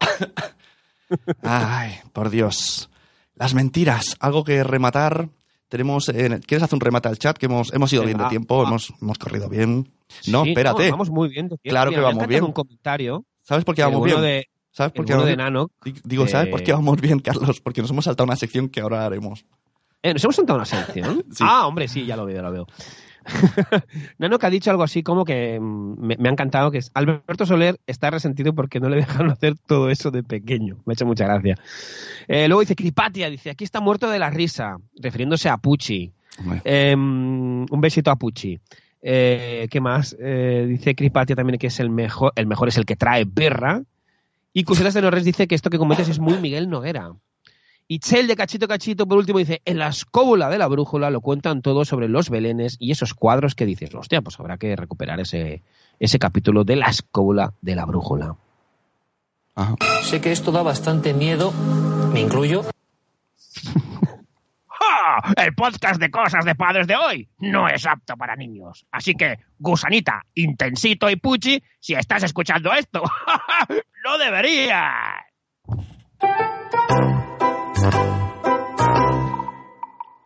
Ay, por Dios. Las mentiras, algo que rematar. Tenemos, eh, ¿quieres hacer un remate al chat? Que hemos, hemos ido bien de tiempo, hemos, hemos corrido bien. No, Sí, espérate. vamos muy bien. de tiempo. Claro que Mira, vamos bien. un comentario. ¿Sabes por qué vamos bien? de, ¿Sabes por qué vamos de? Nano. Di- Digo, ¿sabes por qué eh, vamos bien, Carlos? Porque nos hemos saltado una sección que ahora haremos. Eh, ¿Nos hemos sentado una sección? Sí. Ah, hombre, sí, ya lo veo, ya lo veo. Nano que ha dicho algo así como que mm, me, me ha encantado, que es Alberto Soler está resentido porque no le dejaron hacer todo eso de pequeño. Me ha hecho mucha gracia. Eh, luego dice Cripatia, dice, aquí está muerto de la risa, refiriéndose a Pucci. Eh, un besito a Pucci. Eh, ¿Qué más? Eh, dice Cripatia también que es el mejor, el mejor es el que trae perra. Y Cusetas de Norres dice que esto que comentas es muy Miguel Noguera. Y Chel de Cachito Cachito, por último, dice, en la escóbula de la brújula lo cuentan todo sobre los belenes y esos cuadros que dices, hostia, pues habrá que recuperar ese, ese capítulo de la escóbula de la brújula. Ajá. Sé que esto da bastante miedo, me incluyo. ¡Ja! El podcast de cosas de padres de hoy no es apto para niños. Así que, gusanita, intensito y puchi, si estás escuchando esto, no deberías.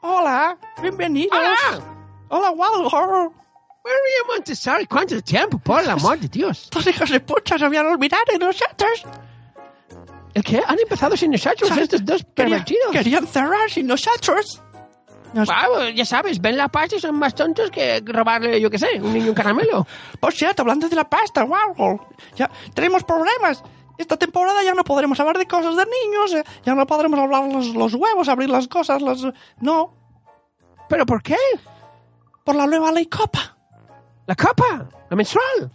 Hola, bienvenidos. ¡Hola! Hola, Waldo. María Montessori, ¿cuánto tiempo? Por el amor de Dios. Estos hijos de pucha se habían olvidado de nosotros. ¿El qué? Han empezado sin nosotros ¿Sabes? estos dos pervertidos. querían cerrar sin nosotros. Nos- Wow, ya sabes, ven la pasta y son más tontos que robarle, yo qué sé, un niño un caramelo. Por cierto, hablando de la pasta, wow, ya tenemos problemas. Esta temporada ya no podremos hablar de cosas de niños, eh, ya no podremos hablar los, los huevos, abrir las cosas, las... No, ¿Pero por qué? por la nueva ley COPA. La capa, la mensual.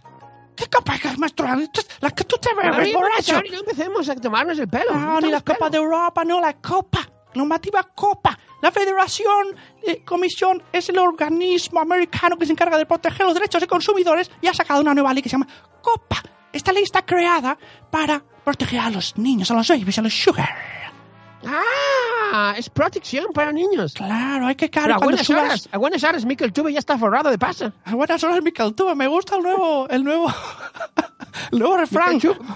¿Qué copa es menstrual? La que tú te bebes, borracho. No empecemos a tomarnos el pelo. No, ni la Copa de. Europa, no, la Copa. Normativa Copa. La Federación eh, Comisión es el organismo americano que se encarga de proteger los derechos de consumidores y ha sacado una nueva ley que se llama Copa. Esta ley está creada para proteger a los niños, a los babies, a los sugar. Ah, es protección para niños. Claro, hay que claro a buenas subas... horas, a buenas horas, Mikel Tube ya está forrado de pasa. A buenas horas, Michael Tuba. Me gusta el nuevo, el nuevo, el nuevo refrán. Mikel Tube.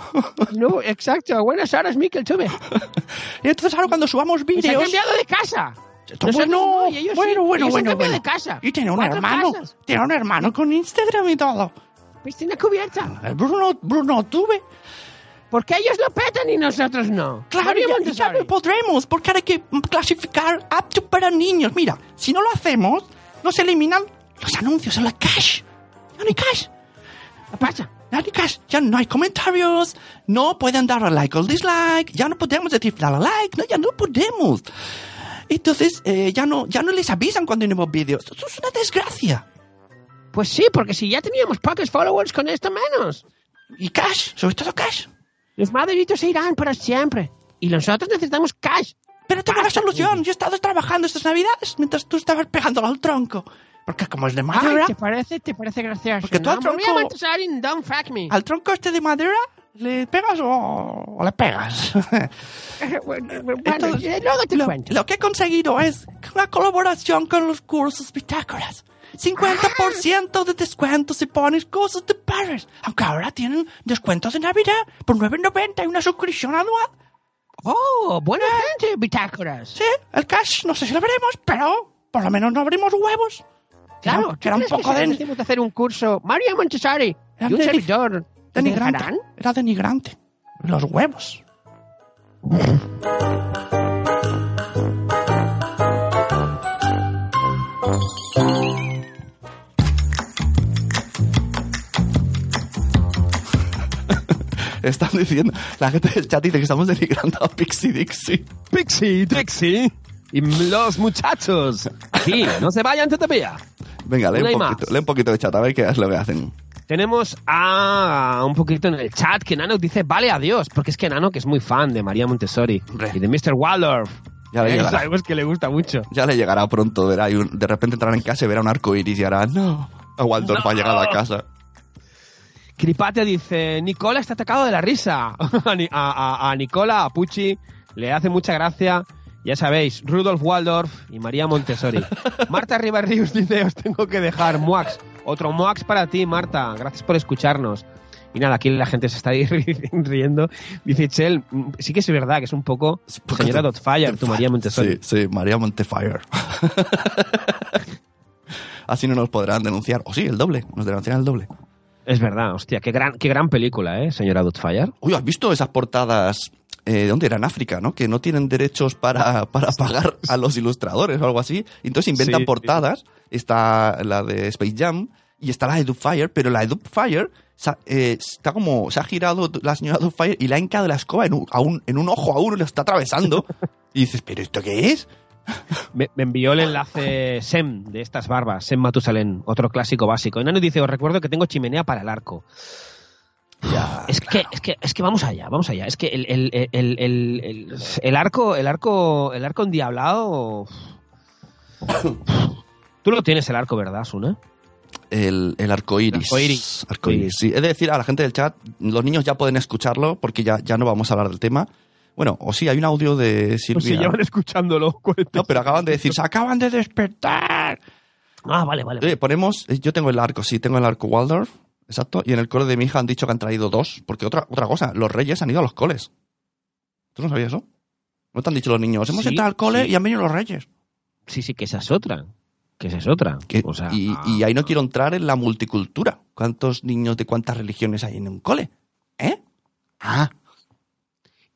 No, exacto, a buenas horas, Mikel Tube. Y entonces ahora cuando subamos Y se ha vídeos... cambiado de casa. Nosotros no, no, ellos sí. bueno, bueno, Ellos se han bueno, cambiado bueno. de casa. Y tiene un hermano, casas. tiene un hermano con Instagram y todo. Piscina cubierta. Bruno, Bruno Tuve. ¿Por qué ellos lo petan y nosotros no? Claro, ya, ya no podremos, porque hay que clasificar apto para niños. Mira, si no lo hacemos, nos eliminan los anuncios en la cash. No hay cash. ¿Qué pasa? No hay cash. Ya no hay comentarios. No pueden dar a like o dislike. Ya no podemos decir dar a like. No, ya no podemos. Entonces, eh, ya, no, ya no les avisan cuando hay nuevos vídeos. Esto es una desgracia. Pues sí, porque si ya teníamos pocos followers con esto menos. Y cash, sobre todo cash. Los maderitos se irán para siempre. Y nosotros necesitamos cash. Pero tengo la Basta, solución. Yo he estado trabajando estas navidades mientras tú estabas pegándolo al tronco. Porque como es de Ay, madera, ¿te parece? ¿Te parece gracioso? Porque tú al no, tronco- don't fuck me. al tronco este de madera, ¿le pegas o, le pegas? bueno, bueno, Entonces, eh, luego te lo, cuento. lo que he conseguido es una colaboración con los cursos bitácoras. 50% de descuento si pones cosas de padres. Aunque ahora tienen descuentos de Navidad por 9.90 y una suscripción anual. Oh, buena gente, bitácoras. Sí, el cash, no sé si lo veremos, pero por lo menos no abrimos huevos. Claro, Era- que era un ¿tú crees poco de... de hacer un curso María Montessori Era y un servidor denigrante. Era denigrante. Los huevos. Están diciendo, la gente del chat dice que estamos denigrando a Pixie Dixie. Pixie, Dixie y los muchachos. Aquí, no se vayan todavía. Venga, lee un, poquito, lee un poquito de chat, a ver qué es lo que hacen. Tenemos a un poquito en el chat que Nano dice vale adiós, porque es que Nano que es muy fan de María Montessori y de Mr. Waldorf. Ya le Eh, llegará. sabemos que le gusta mucho. Ya le llegará pronto, verá, y de repente entrará en casa y verá un arco iris y hará, no, a Waldorf ha llegado a casa. Cripate dice, Nicola está atacado de la risa. a, Ni- a- a- a Nicola, a Pucci, le hace mucha gracia. Ya sabéis, Rudolf Waldorf y María Montessori. Marta Ribarrius dice, os tengo que dejar, Muax. Otro Muax para ti, Marta. Gracias por escucharnos. Y nada, aquí la gente se está ahí riendo. Dice Chel, sí que es verdad que es un poco señora Dotfire, tu María Montessori. Sí, sí, María Montefire. Así no nos podrán denunciar. O sí, el doble, nos denunciarán el doble. Es verdad, hostia, qué gran, qué gran película, ¿eh, señora Dotfire? Uy, ¿has visto esas portadas? Eh, ¿De dónde era? En África, ¿no? Que no tienen derechos para, para pagar a los ilustradores o algo así. Entonces inventan Sí, portadas. Está la de Space Jam y está la de Fire, pero la de Fire está como. Se ha girado la señora Fire y le ha hincado la escoba en un, a un- en un ojo a uno y lo está atravesando. y dices, ¿pero esto qué es? Me, me envió el enlace Sem de estas barbas, Sem Matusalén, otro clásico básico. Y Nano dice, os recuerdo que tengo chimenea para el arco. es, que, es, que, es que vamos allá, vamos allá. Es que el, el, el, el, arco, el arco, el arco endiablado. Tú lo tienes el arco, ¿verdad, Suna? El, el arco iris. arcoíris. Arcoíris, sí. He de decir a la gente del chat, los niños ya pueden escucharlo porque ya, ya no vamos a hablar del tema. Bueno, o sí, hay un audio de Pues Silvia. si llevan escuchándolo. No, pero acaban de decir, se acaban de despertar. Ah, vale, vale. Oye, ponemos, eh, yo tengo el arco, sí, tengo el arco Waldorf, exacto, y en el cole de mi hija han dicho que han traído dos, porque otra, otra cosa, los reyes han ido a los coles. ¿Tú no sabías eso? ¿No te han dicho los niños, hemos Sí, entrado al cole sí. y han venido los reyes? Sí, sí, que esa es otra. Que esa es otra. O sea, Y, y ahí no quiero entrar en la multicultura. ¿Cuántos niños de cuántas religiones hay en un cole? ¿Eh? Ah,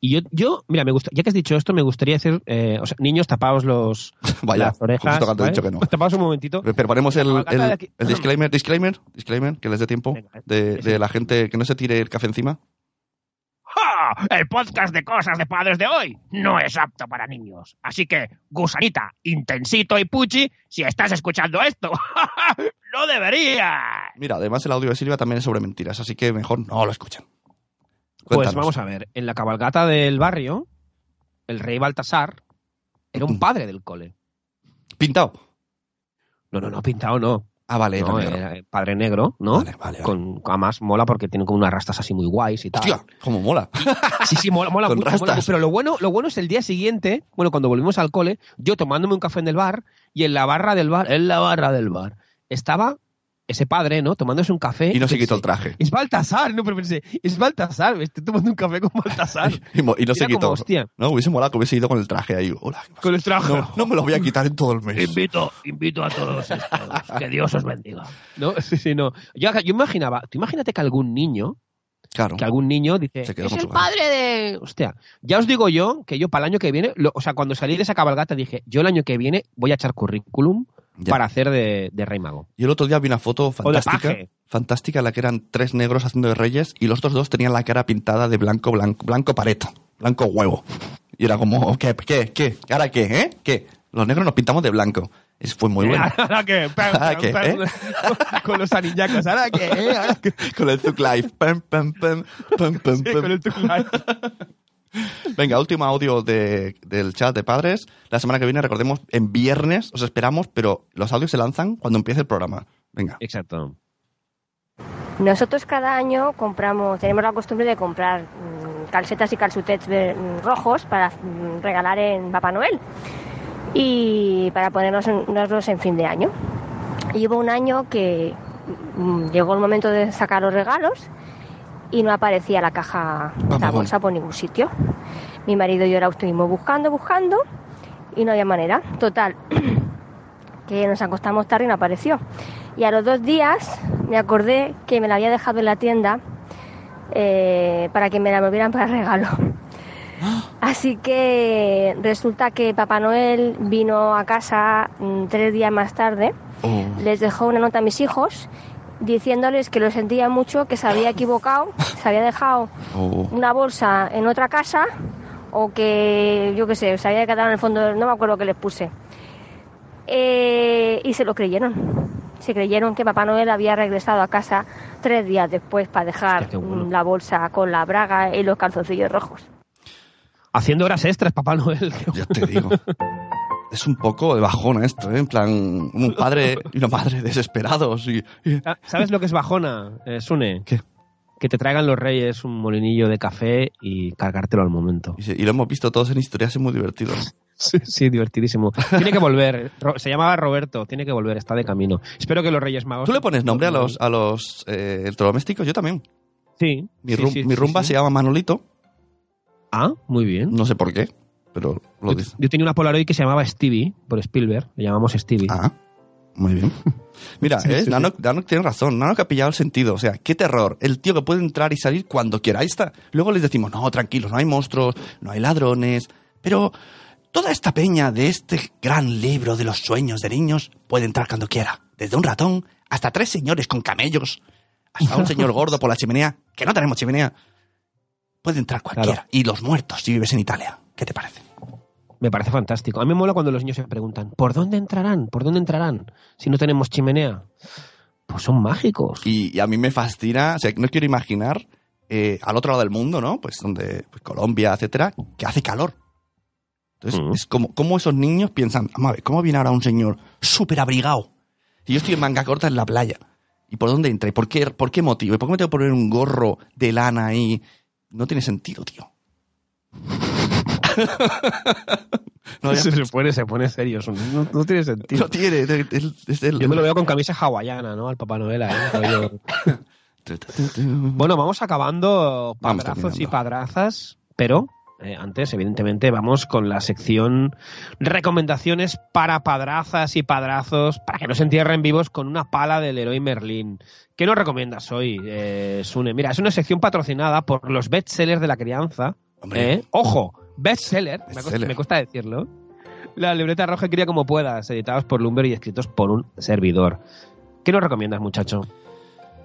Y yo, yo, mira, me gusta, ya que has dicho esto, me gustaría decir, eh, o sea, niños tapaos los, Vaya, las orejas. justo cuando he ¿vale? dicho que no. Tapaos un momentito. pero ponemos el, disclaimer, disclaimer, disclaimer, que les dé tiempo, de, de la gente que no se tire el café encima. ¡Ja! El podcast de cosas de padres de hoy no es apto para niños. Así que, gusanita, intensito y puchi, si estás escuchando esto, no deberías. Mira, además el audio de Silvia también es sobre mentiras, así que mejor no lo escuchen. Pues vamos a ver, en la cabalgata del barrio, el rey Baltasar era un padre del cole. ¿Pintado? No, no, no, pintado no. Ah, vale, era No, negro. era padre negro, ¿no? Vale, vale, vale. Con, además mola porque tiene como unas rastas así muy guays y tal. Hostia, cómo mola. Sí, sí, mola, mola mucho, rastas. Pero lo bueno, lo bueno es el día siguiente, bueno, cuando volvimos al cole, yo tomándome un café en el bar y en la barra del bar, en la barra del bar, estaba ese padre, ¿no? Tomándose un café. Y no se pensé, quitó el traje. Es Baltasar, no, pero pensé, es Baltasar, me estoy tomando un café con Baltasar. Y, y no se Era como, quitó. hostia. No, hubiese molado que hubiese ido con el traje ahí. Hola. Con el traje. No, no me lo voy a quitar en todo el mes. Invito, invito a todos estos. Que Dios os bendiga. No, sí, sí, no. Yo, yo imaginaba, tú imagínate que algún niño, Claro. que algún niño dice, Se quedó es el padre de... Hostia, ya os digo yo que yo para el año que viene, lo- o sea, cuando salí de esa cabalgata dije, yo el año que viene voy a echar currículum Ya. para hacer de, de Rey Mago. Y el otro día vi una foto fantástica. Fantástica en la que eran tres negros haciendo de reyes y los otros dos tenían la cara pintada de blanco, blanco, blanco pareto, blanco huevo. Y era como, ¿qué, qué, qué? ¿Ahora qué, eh? ¿Qué? Los negros nos pintamos de blanco. Es, fue muy bueno. ¿Ahora qué? ¿Ahora qué, eh? Con los anillacos. ¿Ahora qué? eh? ¿Ahora qué? Con el Zuck Life. Pam, pam, pam, pam, pam, Sí, pam. con el Tuk Life. Venga, último audio de- del chat de padres. La semana que viene, recordemos, en viernes os esperamos, pero los audios se lanzan cuando empiece el programa. Venga. Exacto. Nosotros cada año compramos, tenemos la costumbre de comprar mm, calcetas y calzutets ver- mm, rojos para mm, regalar en Papá Noel y para ponernos en fin de año. Y hubo un año que llegó el momento de sacar los regalos y no aparecía la caja, la bolsa por ningún sitio. Mi marido y yo la estuvimos buscando, buscando y no había manera. Total, que nos acostamos tarde y no apareció. Y a los dos días me acordé que me la había dejado en la tienda eh, para que me la volvieran para regalo. Así que resulta que Papá Noel vino a casa mm, tres días más tarde, les dejó una nota a mis hijos diciéndoles que lo sentía mucho, que se había equivocado, se había dejado Oh. una bolsa en otra casa o que yo qué sé, se había quedado en el fondo, no me acuerdo qué les puse. Eh, y se lo creyeron. Se creyeron que Papá Noel había regresado a casa tres días después para dejar la bolsa con la braga y los calzoncillos rojos. Haciendo horas extras, Papá Noel. Ya te digo. Es un poco de bajona esto, ¿eh? En plan, un padre y una madre desesperados y... y- Ah, ¿Sabes lo que es bajona, eh, Sune? ¿Qué? Que te traigan los reyes un molinillo de café y cargártelo al momento. y lo hemos visto todos en historias, es muy divertido. Sí, sí, divertidísimo. Tiene que volver. Se llamaba Roberto, tiene que volver, está de camino. Espero que los Reyes Magos. ¿Tú le pones nombre a los, a los eh, electrodomésticos? Yo también. Sí. Mi, sí, rum- sí, mi rumba se llama Manolito. Ah, muy bien. No sé por qué, pero lo Yo, dice. yo tenía una Polaroid que se llamaba Stevie, por Spielberg. Le llamamos Stevie. Ah, muy bien. Mira, Sí, ¿eh? sí, Nano, Nano tiene razón. Nano que ha pillado el sentido. O sea, qué terror. El tío que puede entrar y salir cuando quiera. Ahí está. Luego les decimos, no, tranquilos, no hay monstruos, no hay ladrones. Pero toda esta peña de este gran libro de los sueños de niños puede entrar cuando quiera. Desde un ratón hasta tres señores con camellos, hasta un señor gordo por la chimenea, que no tenemos chimenea. Puede entrar cualquiera. Y los muertos si vives en Italia. ¿Qué te parece? Me parece fantástico. A mí me mola cuando los niños se preguntan, ¿por dónde entrarán? ¿Por dónde entrarán? Si no tenemos chimenea. Pues son mágicos. Y, y a mí me fascina, o sea, no quiero imaginar eh, al otro lado del mundo, ¿no? Pues donde pues, Colombia, etcétera, que hace calor. Entonces, Mm. es como, como esos niños piensan, vamos a ver, ¿cómo viene ahora un señor súper abrigado? Y yo estoy en manga corta en la playa. ¿Y por dónde entra? ¿Y por qué, por qué motivo? ¿Y por qué me tengo que poner un gorro de lana ahí? No tiene sentido, tío. no, se, pone, se pone serio. No, no tiene sentido. no tiene. es el- es el- Yo me lo veo con camisa hawaiana, ¿no? Al Papá Noel rollo. Bueno, vamos acabando Vamos padrazos y padrazas, pero eh, antes, evidentemente, vamos con la sección recomendaciones para padrazas y padrazos para que no se entierren vivos con una pala del héroe Merlín. ¿Qué nos recomiendas hoy, eh, Sune? Mira, es una sección patrocinada por los bestsellers de la crianza. Hombre. ¿eh? Ojo, bestseller, me, cuesta, Bestseller. me cuesta decirlo. La libreta roja quería como puedas, editados por Lumber y escritos por un servidor. ¿Qué nos recomiendas, muchacho?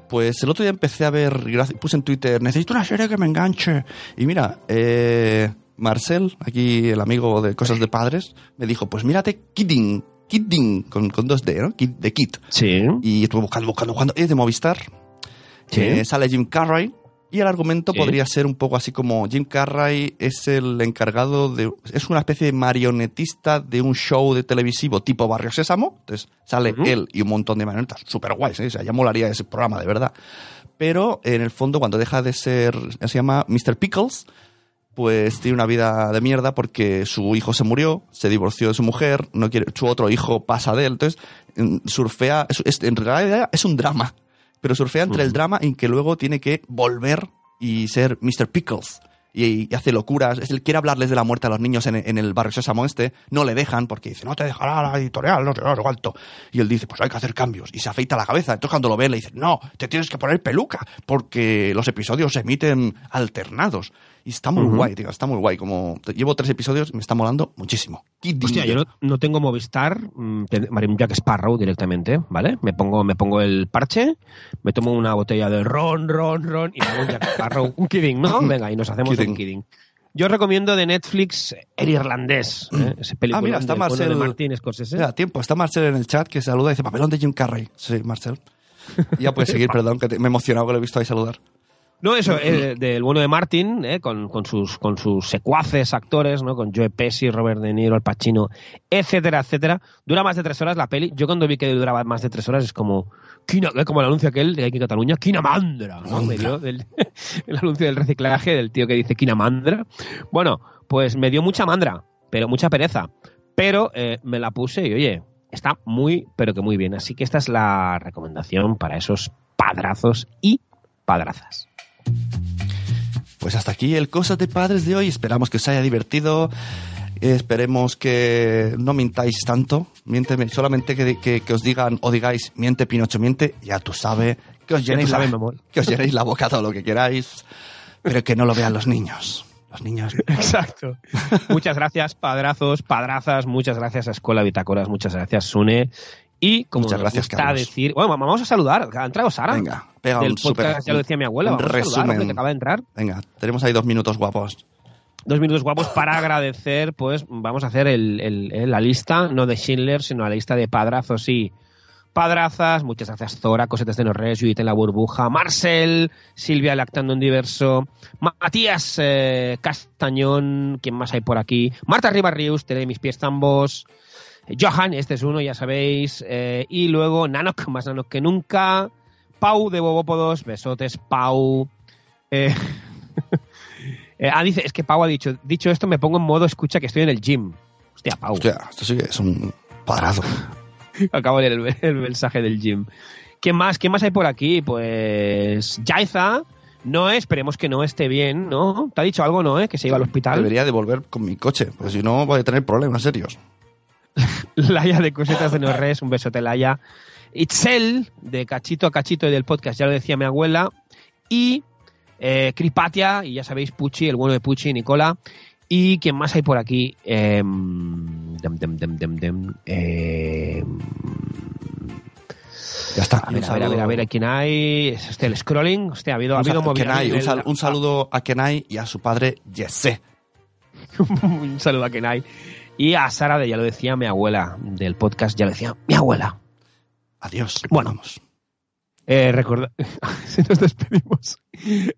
Pues el otro día empecé a ver, puse en Twitter, necesito una serie que me enganche. Y mira, eh, Marcel, aquí el amigo de Cosas de Padres, me dijo, pues mírate Kidding, Kidding, con, con dos D, ¿no? Kid- de Kid. Sí. Y estuve buscando, buscando, buscando. Es de Movistar. Sí. Eh, sale Jim Carrey. Y el argumento Sí. podría ser un poco así como Jim Carrey es el encargado de... Es una especie de marionetista de un show de televisivo tipo Barrio Sésamo. Entonces sale Ujú. él y un montón de marionetas súper guays. ¿eh? O sea, ya molaría ese programa, de verdad. Pero en el fondo, cuando deja de ser... Se llama Mr. Pickles pues tiene una vida de mierda porque su hijo se murió, se divorció de su mujer, no quiere, su otro hijo pasa de él, entonces mm, surfea, es- es- en realidad es un drama, pero surfea entre el drama en que luego tiene que volver y ser Mr. Pickles. Y, y hace locuras. Es- Él quiere hablarles de la muerte a los niños en, en el barrio Sésamo este. No le dejan porque dice, no te dejará la editorial, no sé, no sé cuánto. Y él dice, pues hay que hacer cambios. Y se afeita la cabeza. Entonces cuando lo ve le dice, no, te tienes que poner peluca porque los episodios se emiten alternados. Y está muy guay, tío. Está muy guay. Como llevo tres episodios y me está molando muchísimo. Hostia, yo no, no tengo Movistar, mm, María Jack Sparrow directamente, ¿vale? Me pongo, me pongo el parche, me tomo una botella de ron, ron, ron y me hago un Jack Sparrow, un kidding, ¿no? Venga, y nos hacemos Kidding. un kidding. Yo recomiendo de Netflix El Irlandés, ¿eh? ese película Ah, mira, está Marcel. de Martin Scorsese. Mira, tiempo. Está Marcel en el chat que saluda y dice, papelón de Jim Carrey. Sí, Marcel. Ya puedes seguir, perdón, que te- me he emocionado que lo he visto ahí saludar. No, eso, eh, del bueno de Martin, eh, con, con sus, con sus secuaces actores, ¿no? Con Joe Pesci, Robert De Niro, Al Pacino, etcétera, etcétera. Dura más de tres horas la peli. Yo cuando vi que duraba más de tres horas es como, eh, como el anuncio aquel de aquí en Cataluña, Quinamandra, ¿no? Me dio del- el anuncio del reciclaje del tío que dice Quinamandra. Bueno, pues me dio mucha mandra, pero mucha pereza. Pero eh, me la puse y oye, está muy, pero que muy bien. Así que esta es la recomendación para esos padrazos y padrazas. Pues hasta aquí el Cosas de Padres de hoy. Esperamos que os haya divertido. Esperemos que no mintáis tanto. Miénteme, solamente que, que- que os digan o digáis miente Pinocho, miente. Ya tú sabes. Que os llenéis, sabes, la, que os llenéis la boca todo lo que queráis. Pero que no lo vean los niños. Los niños. Exacto. Muchas gracias, padrazos, padrazas. Muchas gracias a Escuela Bitácoras. Muchas gracias, Sune. Y como Muchas nos gracias, gusta Carlos. decir... Bueno, vamos a saludar. Ha entrado Sara. Venga, pega del un super- podcast, ya lo decía mi abuela. a saludar, resumen. que acaba de entrar. Venga, tenemos ahí dos minutos guapos. Dos minutos guapos para agradecer, pues vamos a hacer el- el- el- la lista, no de Schindler, sino la lista de padrazos y padrazas. Muchas gracias, Zora, Cosetas de Norres, Judith en la burbuja, Marcel, Silvia lactando en diverso, Matías eh, Castañón, ¿quién más hay por aquí? Marta Ribarrius, Tere mis pies ambos, Johan, este es uno, ya sabéis, eh, y luego Nanok, más Nanok que nunca, Pau de Bobópodos, besotes, Pau. Eh, eh, ah, dice, es que Pau ha dicho, dicho esto me pongo en modo escucha que estoy en el gym. Hostia, Pau. Hostia, esto sí que es un padrazo. Acabo de leer el, el mensaje del gym. ¿Qué más? ¿Qué más hay por aquí? Pues Jaiza, Noé, esperemos que no esté bien, ¿no? ¿Te ha dicho algo, Noé? Que se iba al hospital. Debería de volver con mi coche, porque si no voy a tener problemas serios. Laia de Cosetas de Norres, un besote, Laia. Itzel, de Cachito a Cachito y del podcast, ya lo decía mi abuela. Y eh, Cripatia, y ya sabéis, Pucci, el bueno de Pucci, Nicola. Y quién más hay por aquí. Em, dem, dem, dem, dem, dem, em, Ya está. a ver, a ver, a ver, a ver, ¿quién hay? Es este, el scrolling. Hostia, ha habido, ha habido Kenai, sal- un saludo a Kenai y a su padre Jesse. un saludo a Kenai. Y a Sara, de ya lo decía mi abuela, del podcast, ya lo decía mi abuela. Adiós. Bueno, Vamos. Eh, recorda- si nos despedimos.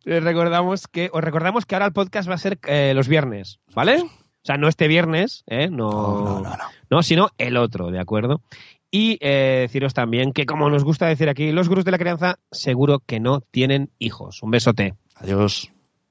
Les recordamos que, os recordamos que ahora el podcast va a ser eh, los viernes, ¿vale? O sea, no este viernes, ¿eh? No, No, no, no, no. no, sino el otro, ¿de acuerdo? Y eh, deciros también que, como nos gusta decir aquí, los gurús de la crianza seguro que no tienen hijos. Un besote. Adiós.